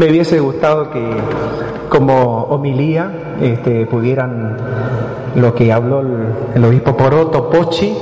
Me hubiese gustado que como homilía este, pudieran lo que habló el, obispo Poroto Pochi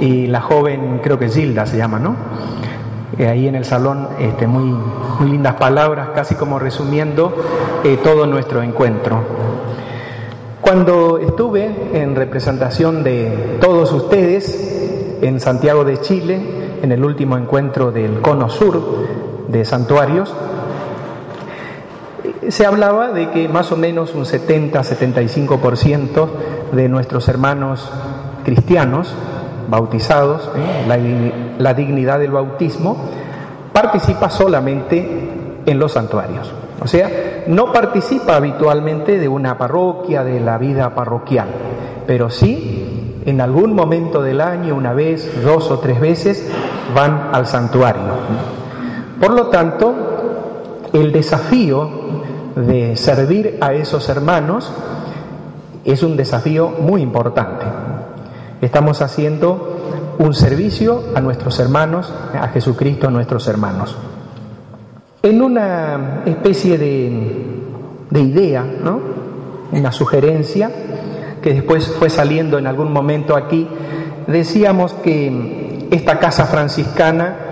y la joven, creo que Gilda se llama, ¿no? Eh, ahí en el salón, este, muy, muy lindas palabras, casi como resumiendo eh, todo nuestro encuentro. Cuando estuve en representación de todos ustedes en Santiago de Chile, en el último encuentro del Cono Sur de Santuarios, se hablaba de que más o menos un 70-75% de nuestros hermanos cristianos bautizados, ¿eh? la, la dignidad del bautismo, participa solamente en los santuarios. O sea, no participa habitualmente de una parroquia, de la vida parroquial, pero sí en algún momento del año, una vez, dos o tres veces, van al santuario. Por lo tanto, el desafío de servir a esos hermanos es un desafío muy importante. Estamos haciendo un servicio a nuestros hermanos, a Jesucristo, a nuestros hermanos. En una especie de, de idea, ¿no? una sugerencia, que después fue saliendo en algún momento aquí, decíamos que esta casa franciscana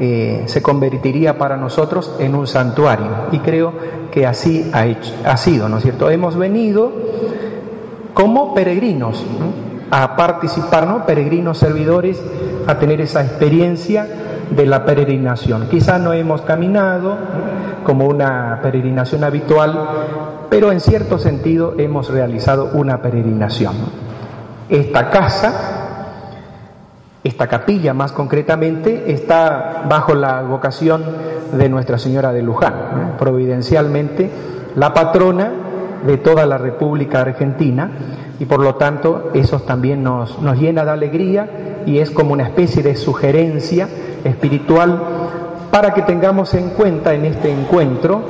eh, se convertiría para nosotros en un santuario. Y creo que así ha, sido, ¿no es cierto? Hemos venido como peregrinos. ¿no? a participar, ¿no? peregrinos servidores, a tener esa experiencia de la peregrinación. Quizás no hemos caminado como una peregrinación habitual, pero en cierto sentido hemos realizado una peregrinación. Esta casa, esta capilla más concretamente, está bajo la vocación de Nuestra Señora de Luján, providencialmente la patrona de toda la República Argentina y por lo tanto eso también nos, nos llena de alegría y es como una especie de sugerencia espiritual para que tengamos en cuenta en este encuentro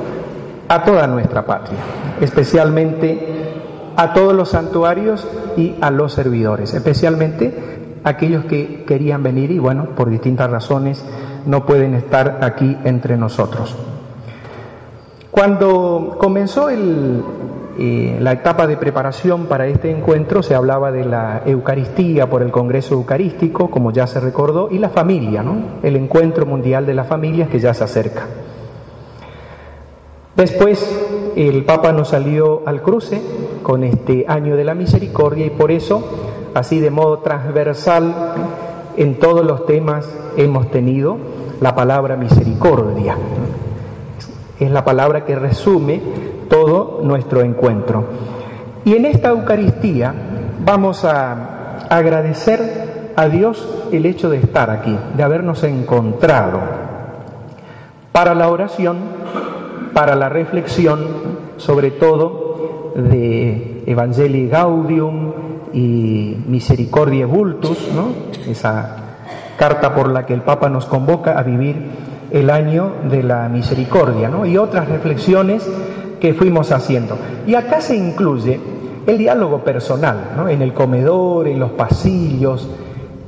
a toda nuestra patria, especialmente a todos los santuarios y a los servidores, especialmente aquellos que querían venir y bueno, por distintas razones no pueden estar aquí entre nosotros. Cuando comenzó el, la etapa de preparación para este encuentro se hablaba de la Eucaristía por el Congreso Eucarístico, como ya se recordó, y la familia, ¿no? el encuentro mundial de las familias que ya se acerca. Después el Papa nos salió al cruce con este año de la misericordia y por eso, así de modo transversal, en todos los temas hemos tenido la palabra misericordia. Es la palabra que resume todo nuestro encuentro. Y en esta Eucaristía vamos a agradecer a Dios el hecho de estar aquí, de habernos encontrado para la oración, para la reflexión, sobre todo de Evangelii Gaudium y Misericordiae Vultus, ¿no? esa carta por la que el Papa nos convoca a vivir el año de la misericordia, ¿no? y otras reflexiones que fuimos haciendo. Y acá se incluye el diálogo personal, ¿no? en el comedor, en los pasillos,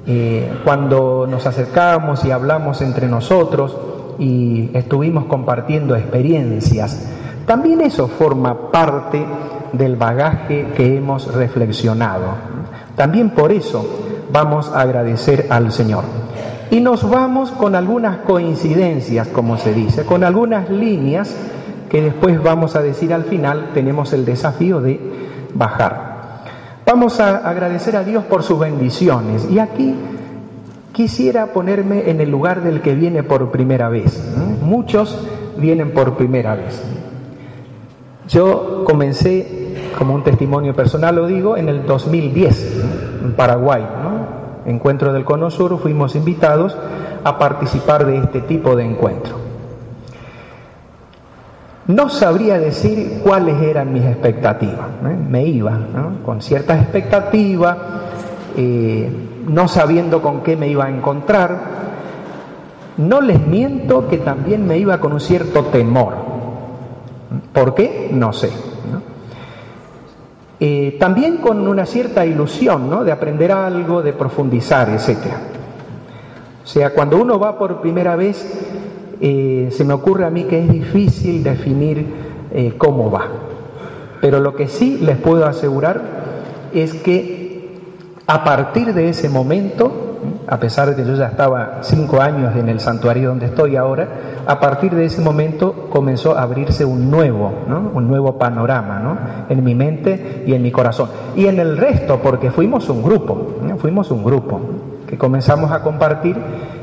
eh, cuando nos acercamos y hablamos entre nosotros y estuvimos compartiendo experiencias. También eso forma parte del bagaje que hemos reflexionado. También por eso vamos a agradecer al Señor. Y nos vamos con algunas coincidencias, como se dice, con algunas líneas que después vamos a decir al final, tenemos el desafío de bajar. Vamos a agradecer a Dios por sus bendiciones. Y aquí quisiera ponerme en el lugar del que viene por primera vez. Muchos vienen por primera vez. Yo comencé, como un testimonio personal lo digo, en el 2010, en Paraguay. Encuentro del Cono Sur, fuimos invitados a participar de este tipo de encuentro. No sabría decir cuáles eran mis expectativas. Me iba con ciertas expectativas, eh, no sabiendo con qué me iba a encontrar. No les miento que también me iba con un cierto temor. ¿Por qué? No sé. Eh, también con una cierta ilusión ¿no? de aprender algo, de profundizar, etc. O sea, cuando uno va por primera vez eh, se me ocurre a mí que es difícil definir eh, cómo va. Pero lo que sí les puedo asegurar es que a partir de ese momento a pesar de que yo ya estaba cinco años en el santuario donde estoy ahora, a partir de ese momento comenzó a abrirse un nuevo, un nuevo panorama ¿no? en mi mente y en mi corazón. Y en el resto, porque fuimos un grupo, fuimos un grupo que comenzamos a compartir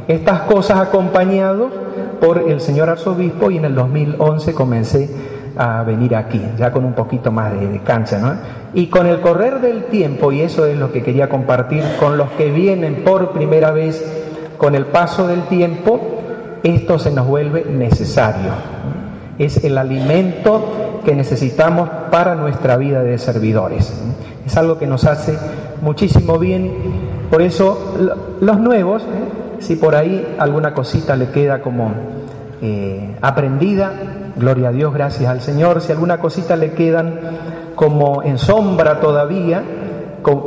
estas cosas acompañados por el señor arzobispo y en el 2011 comencé a venir aquí, ya con un poquito más de, de cancha, ¿no? Y con el correr del tiempo, y eso es lo que quería compartir con los que vienen por primera vez, con el paso del tiempo, esto se nos vuelve necesario. Es el alimento que necesitamos para nuestra vida de servidores. Es algo que nos hace muchísimo bien. Por eso los nuevos, ¿eh? si por ahí alguna cosita le queda como eh, aprendida, gloria a Dios, gracias al Señor. Si alguna cosita le quedan como en sombra todavía,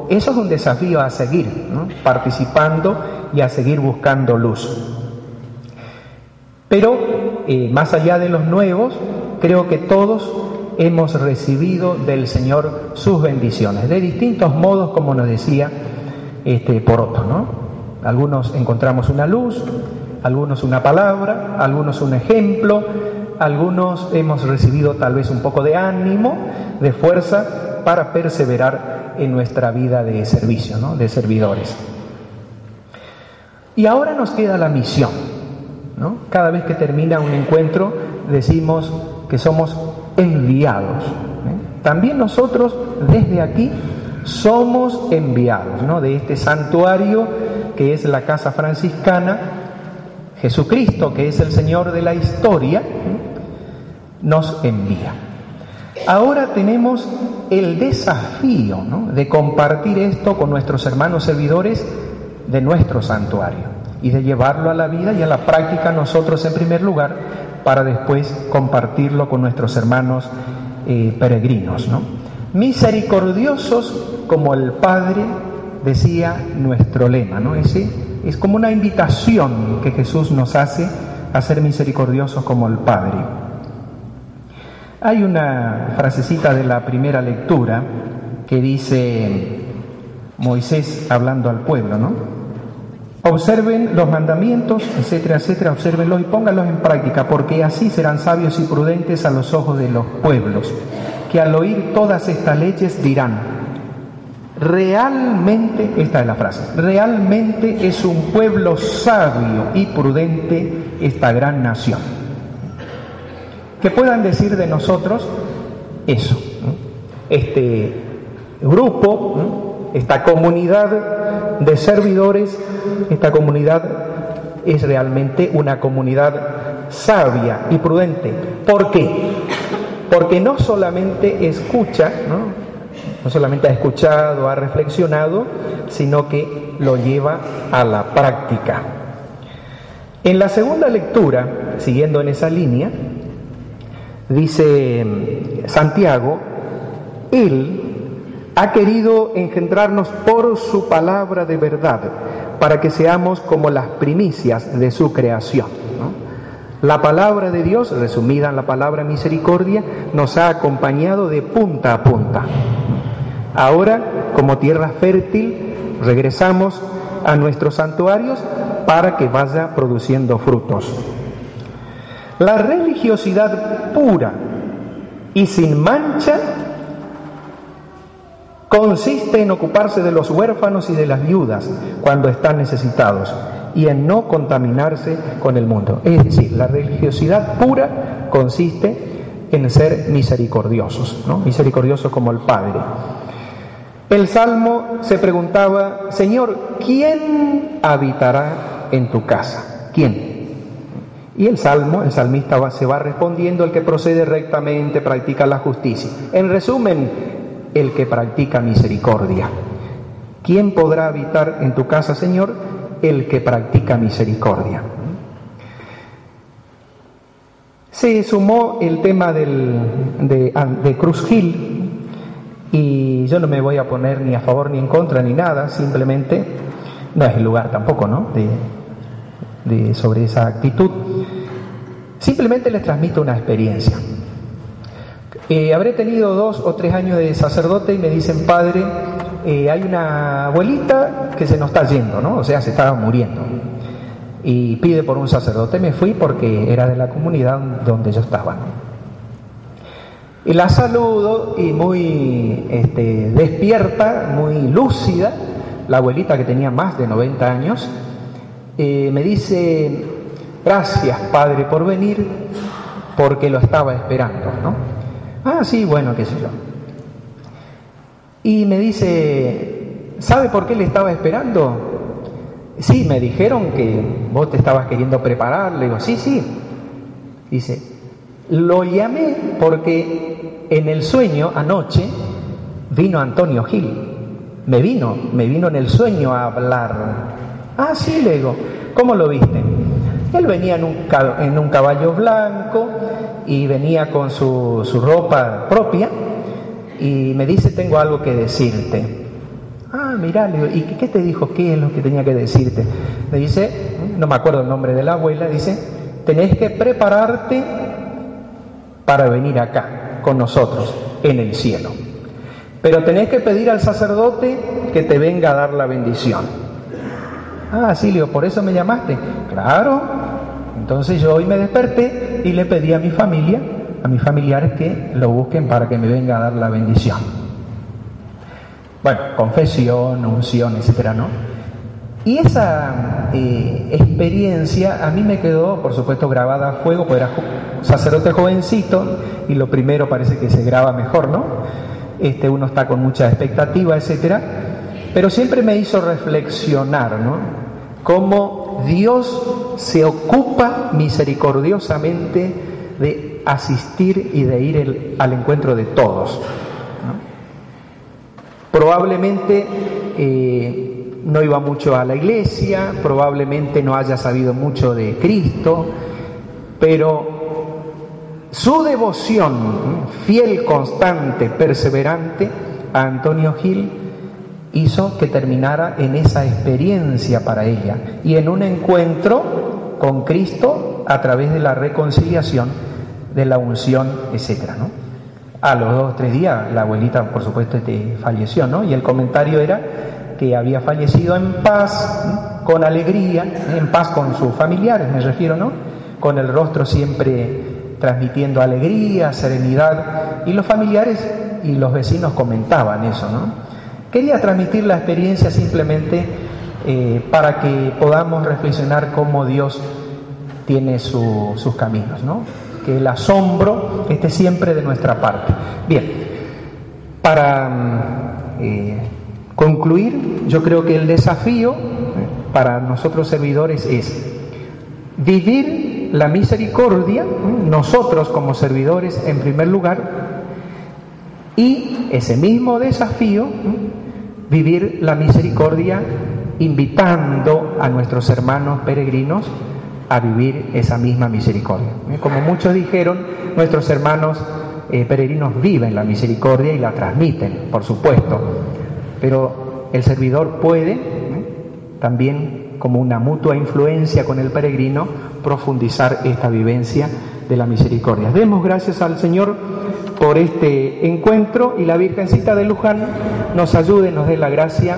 eso es un desafío a seguir, participando y a seguir buscando luz. Pero eh, más allá de los nuevos, creo que todos hemos recibido del Señor sus bendiciones, de distintos modos, como nos decía este, por otro. ¿no? Algunos encontramos una luz, algunos una palabra, algunos un ejemplo, algunos hemos recibido tal vez un poco de ánimo, de fuerza para perseverar en nuestra vida de servicio, ¿no? de servidores. Y ahora nos queda la misión. ¿no? Cada vez que termina un encuentro decimos que somos enviados. ¿eh? También nosotros desde aquí somos enviados ¿no? de este santuario que es la casa franciscana. Jesucristo, que es el Señor de la historia, nos envía. Ahora tenemos el desafío de compartir esto con nuestros hermanos servidores de nuestro santuario y de llevarlo a la vida y a la práctica nosotros en primer lugar para después compartirlo con nuestros hermanos eh, peregrinos. Misericordiosos como el Padre decía nuestro lema, ¿no? Ese es como una invitación que Jesús nos hace a ser misericordiosos como el Padre. Hay una frasecita de la primera lectura que dice Moisés hablando al pueblo, ¿no? Observen los mandamientos, etcétera, etcétera, observenlos y pónganlos en práctica, porque así serán sabios y prudentes a los ojos de los pueblos, que al oír todas estas leyes dirán, realmente, esta es la frase, realmente es un pueblo sabio y prudente esta gran nación que puedan decir de nosotros eso. Este grupo, esta comunidad de servidores, esta comunidad es realmente una comunidad sabia y prudente. ¿Por qué? Porque no solamente escucha, ¿no? no solamente ha escuchado, ha reflexionado, sino que lo lleva a la práctica. En la segunda lectura, siguiendo en esa línea, Dice mm, Santiago, Él ha querido engendrarnos por su palabra de verdad, para que seamos como las primicias de su creación. La palabra de Dios, resumida en la palabra misericordia, nos ha acompañado de punta a punta. Ahora, como tierra fértil, regresamos a nuestros santuarios para que vaya produciendo frutos. La religiosidad pura y sin mancha consiste en ocuparse de los huérfanos y de las viudas cuando están necesitados y en no contaminarse con el mundo. Es decir, la religiosidad pura consiste en ser misericordiosos, ¿no? misericordiosos como el Padre. El Salmo se preguntaba, Señor, ¿quién habitará en tu casa? ¿Quién? Y el salmo, el salmista se va respondiendo, el que procede rectamente practica la justicia. En resumen, el que practica misericordia. ¿Quién podrá habitar en tu casa, Señor? El que practica misericordia. Se sumó el tema del, de, Cruz Gil y yo no me voy a poner ni a favor ni en contra ni nada, simplemente no es el lugar tampoco, ¿no? De, sobre esa actitud. Simplemente les transmito una experiencia. Eh, habré tenido dos o tres años de sacerdote y me dicen, padre, eh, hay una abuelita que se nos está yendo, ¿no? O sea, se estaba muriendo. Y pide por un sacerdote. Me fui porque era de la comunidad donde yo estaba. Y la saludo y muy este, despierta, muy lúcida, la abuelita que tenía más de 90 años, eh, me dice, gracias padre por venir, porque lo estaba esperando, ¿no? Ah, sí, bueno, qué sé yo. Y me dice, ¿sabe por qué le estaba esperando? Sí, me dijeron que vos te estabas queriendo preparar. Le digo, sí, sí. Dice, lo llamé porque en el sueño anoche vino Antonio Gil. Me vino, me vino en el sueño a hablar. Ah, sí, le digo, ¿cómo lo viste? Él venía en un, caballo blanco y venía con su, su ropa propia y me dice, tengo algo que decirte. Ah, mirá, le digo, ¿y qué te dijo? ¿Qué es lo que tenía que decirte? Me dice, no me acuerdo el nombre de la abuela, dice, tenés que prepararte para venir acá con nosotros en el cielo. Pero tenés que pedir al sacerdote que te venga a dar la bendición. Ah, sí, ¿por eso me llamaste? Claro. Entonces yo hoy me desperté y le pedí a mi familia, a mis familiares que lo busquen para que me venga a dar la bendición. Bueno, confesión, unción, etcétera, ¿no? Y esa eh, experiencia a mí me quedó, por supuesto, grabada a fuego, porque era sacerdote jovencito y lo primero parece que se graba mejor, ¿no? Este, uno está con mucha expectativa, etcétera, pero siempre me hizo reflexionar, ¿no? Cómo Dios se ocupa misericordiosamente de asistir y de ir al encuentro de todos. Probablemente eh, no iba mucho a la iglesia, probablemente no haya sabido mucho de Cristo, pero su devoción, fiel, constante, perseverante, a Antonio Gil hizo que terminara en esa experiencia para ella y en un encuentro con Cristo a través de la reconciliación, de la unción, etcétera, ¿no? A los dos o tres días la abuelita, por supuesto, este, falleció, ¿no? Y el comentario era que había fallecido en paz, con alegría, en paz con sus familiares, me refiero, ¿no? Con el rostro siempre transmitiendo alegría, serenidad, y los familiares y los vecinos comentaban eso, ¿no? Quería transmitir la experiencia simplemente eh, para que podamos reflexionar cómo Dios tiene sus caminos, ¿no? Que el asombro esté siempre de nuestra parte. Bien, para mm, eh, concluir, yo creo que el desafío eh, para nosotros servidores es vivir la misericordia, nosotros como servidores en primer lugar, y ese mismo desafío, vivir la misericordia invitando a nuestros hermanos peregrinos a vivir esa misma misericordia. Como muchos dijeron, nuestros hermanos eh, peregrinos viven la misericordia y la transmiten, por supuesto, pero el servidor puede también como una mutua influencia con el peregrino, profundizar esta vivencia de la misericordia. Demos gracias al Señor por este encuentro y la Virgencita de Luján nos ayude, nos dé la gracia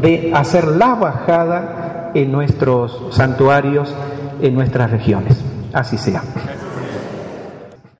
de hacer la bajada en nuestros santuarios, en nuestras regiones. Así sea.